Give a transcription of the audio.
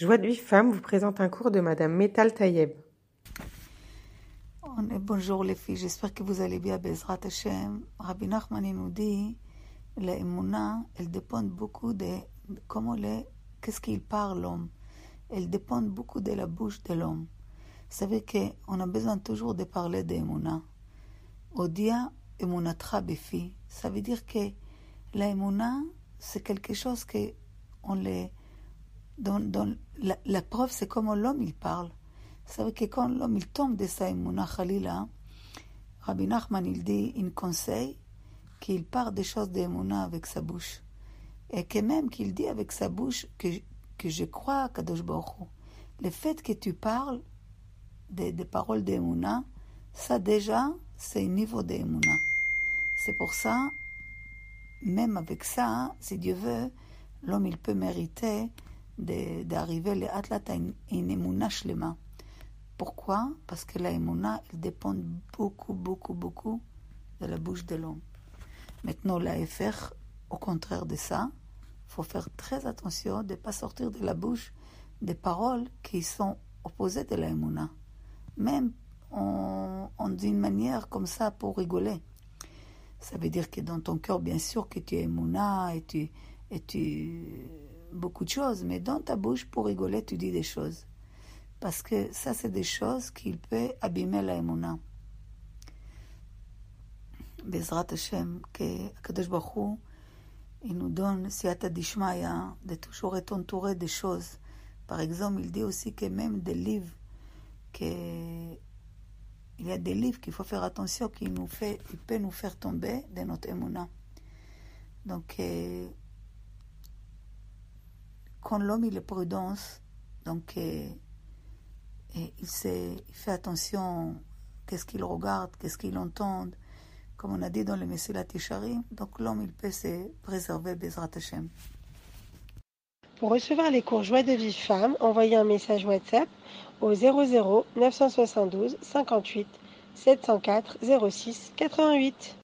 Joie de vie femme vous présente un cours de Madame Metal Tayeb. Bonjour les filles, j'espère que vous allez bien, Bezrat Hashem. Rabbi Nachman nous dit, la émouna, elle dépend beaucoup de comment les, qu'est-ce qu'il parle l'homme. Elle dépend beaucoup de la bouche de l'homme. Vous savez qu'on a besoin toujours de parler d'émouna. Odia emunatra befi. Ça veut dire que la émouna, c'est quelque chose que on les, dans, dans la, la preuve, c'est comment l'homme il parle. Vous savez que quand l'homme il tombe de sa émouna khalila, Rabbi Nachman il dit, il conseille qu'il parle des choses d'émouna avec sa bouche. Et que même qu'il dit avec sa bouche que, que je crois à Kadosh Baruch. Le fait que tu parles des, des paroles d'émouna, ça déjà, c'est un niveau d'émouna. C'est pour ça, même avec ça, si Dieu veut, l'homme il peut mériter d'arriver le atlat à une, émouna shlema. Pourquoi? Parce que la émouna, elle dépend beaucoup, beaucoup, beaucoup de la bouche de l'homme. Maintenant, la FR, au contraire de ça, faut faire très attention de ne pas sortir de la bouche des paroles qui sont opposées de la émouna. Même en, en d'une manière comme ça pour rigoler. Ça veut dire que dans ton cœur, bien sûr, que tu es émouna et tu, et tu beaucoup de choses, mais dans ta bouche, pour rigoler, tu dis des choses. Parce que ça, c'est des choses qui peuvent abîmer la émouna. Bezrat Hashem, que Kadosh Baruch il nous donne Siyata Dishmaya, de toujours être entouré de choses. Par exemple, il dit aussi que même des livres, que il y a des livres qu'il faut faire attention, qui nous fait, il peut nous faire tomber de notre émouna. Donc, euh, quand l'homme il est prudence, donc euh, il, sait, il fait attention qu'est-ce qu'il regarde, qu'est-ce qu'il entend, comme on a dit dans le Messilat Tisharim, donc l'homme il peut se préserver Bezrat Hashem. Pour recevoir les cours Joie de vie femme, envoyez un message WhatsApp au 00 972 58 704 06 88.